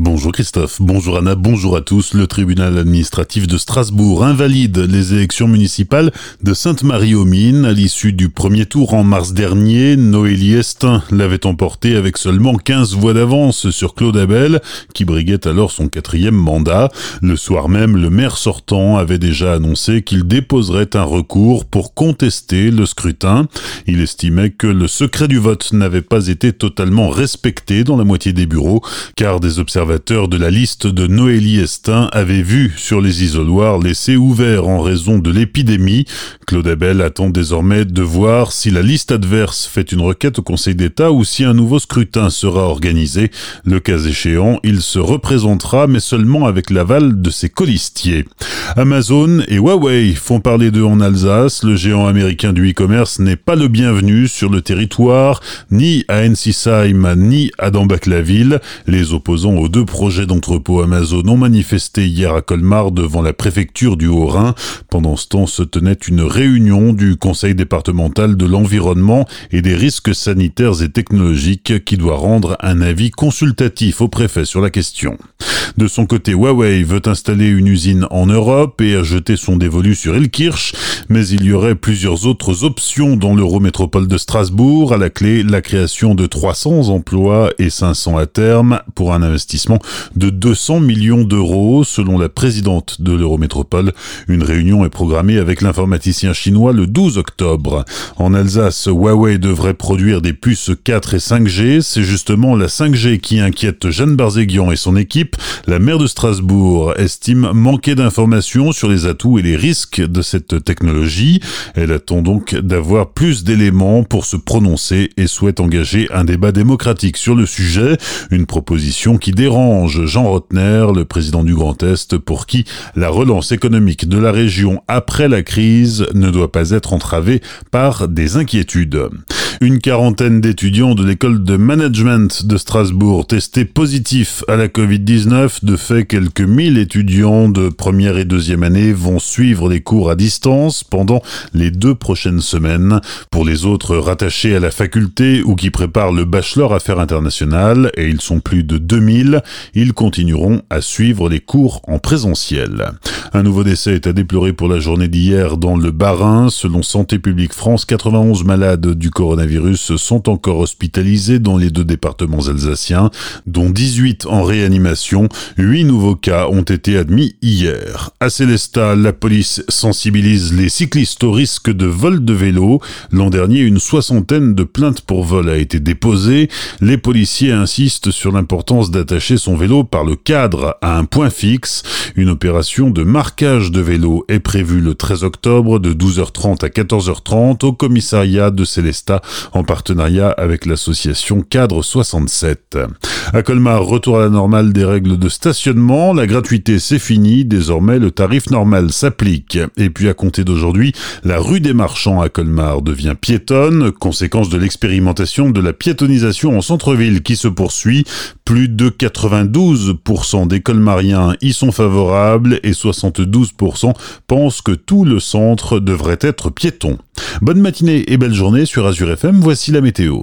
Bonjour Christophe, bonjour Anna, bonjour à tous. Le tribunal administratif de Strasbourg invalide les élections municipales de Sainte-Marie-aux-Mines à l'issue du premier tour en mars dernier. Noélie Estin l'avait emporté avec seulement 15 voix d'avance sur Claude Abel, qui briguait alors son quatrième mandat. Le soir même, le maire sortant avait déjà annoncé qu'il déposerait un recours pour contester le scrutin. Il estimait que le secret du vote n'avait pas été totalement respecté dans la moitié des bureaux, car des observateurs de la liste de Noélie Estin avait vu sur les isoloirs laissés ouverts en raison de l'épidémie. Claude Abel attend désormais de voir si la liste adverse fait une requête au Conseil d'État ou si un nouveau scrutin sera organisé. Le cas échéant, il se représentera, mais seulement avec l'aval de ses colistiers. Amazon et Huawei font parler d'eux en Alsace. Le géant américain du e-commerce n'est pas le bienvenu sur le territoire, ni à Ensisheim, ni à Dambach-la-Ville. Les opposants aux deux projets d'entrepôt Amazon ont manifesté hier à Colmar devant la préfecture du Haut-Rhin. Pendant ce temps se tenait une réunion du Conseil départemental de l'environnement et des risques sanitaires et technologiques qui doit rendre un avis consultatif au préfet sur la question. De son côté, Huawei veut installer une usine en Europe et a jeté son dévolu sur Elkirch, mais il y aurait plusieurs autres options dans l'Eurométropole de Strasbourg. À la clé, la création de 300 emplois et 500 à terme pour un investissement de 200 millions d'euros, selon la présidente de l'Eurométropole. Une réunion est programmée avec l'informaticien chinois le 12 octobre. En Alsace, Huawei devrait produire des puces 4 et 5G. C'est justement la 5G qui inquiète Jeanne Barzéguian et son équipe. La maire de Strasbourg estime manquer d'informations sur les atouts et les risques de cette technologie. Elle attend donc d'avoir plus d'éléments pour se prononcer et souhaite engager un débat démocratique sur le sujet, une proposition qui dérange Jean Rotner, le président du Grand Est, pour qui la relance économique de la région après la crise ne doit pas être entravée par des inquiétudes. Une quarantaine d'étudiants de l'école de management de Strasbourg testés positifs à la Covid-19. De fait, quelques mille étudiants de première et deuxième année vont suivre les cours à distance pendant les deux prochaines semaines. Pour les autres rattachés à la faculté ou qui préparent le bachelor affaires internationales, et ils sont plus de 2000, ils continueront à suivre les cours en présentiel. Un nouveau décès est à déplorer pour la journée d'hier dans le Bas-Rhin. Selon Santé publique France, 91 malades du coronavirus virus sont encore hospitalisés dans les deux départements alsaciens, dont 18 en réanimation. 8 nouveaux cas ont été admis hier. À Célestat, la police sensibilise les cyclistes au risque de vol de vélo. L'an dernier, une soixantaine de plaintes pour vol a été déposée. Les policiers insistent sur l'importance d'attacher son vélo par le cadre à un point fixe. Une opération de marquage de vélo est prévue le 13 octobre de 12h30 à 14h30 au commissariat de Célestat en partenariat avec l'association Cadre 67. À Colmar, retour à la normale des règles de stationnement, la gratuité c'est fini, désormais le tarif normal s'applique. Et puis à compter d'aujourd'hui, la rue des marchands à Colmar devient piétonne, conséquence de l'expérimentation de la piétonisation en centre-ville qui se poursuit. Plus de 92% des colmariens y sont favorables et 72% pensent que tout le centre devrait être piéton. Bonne matinée et belle journée sur Azure FM, voici la météo.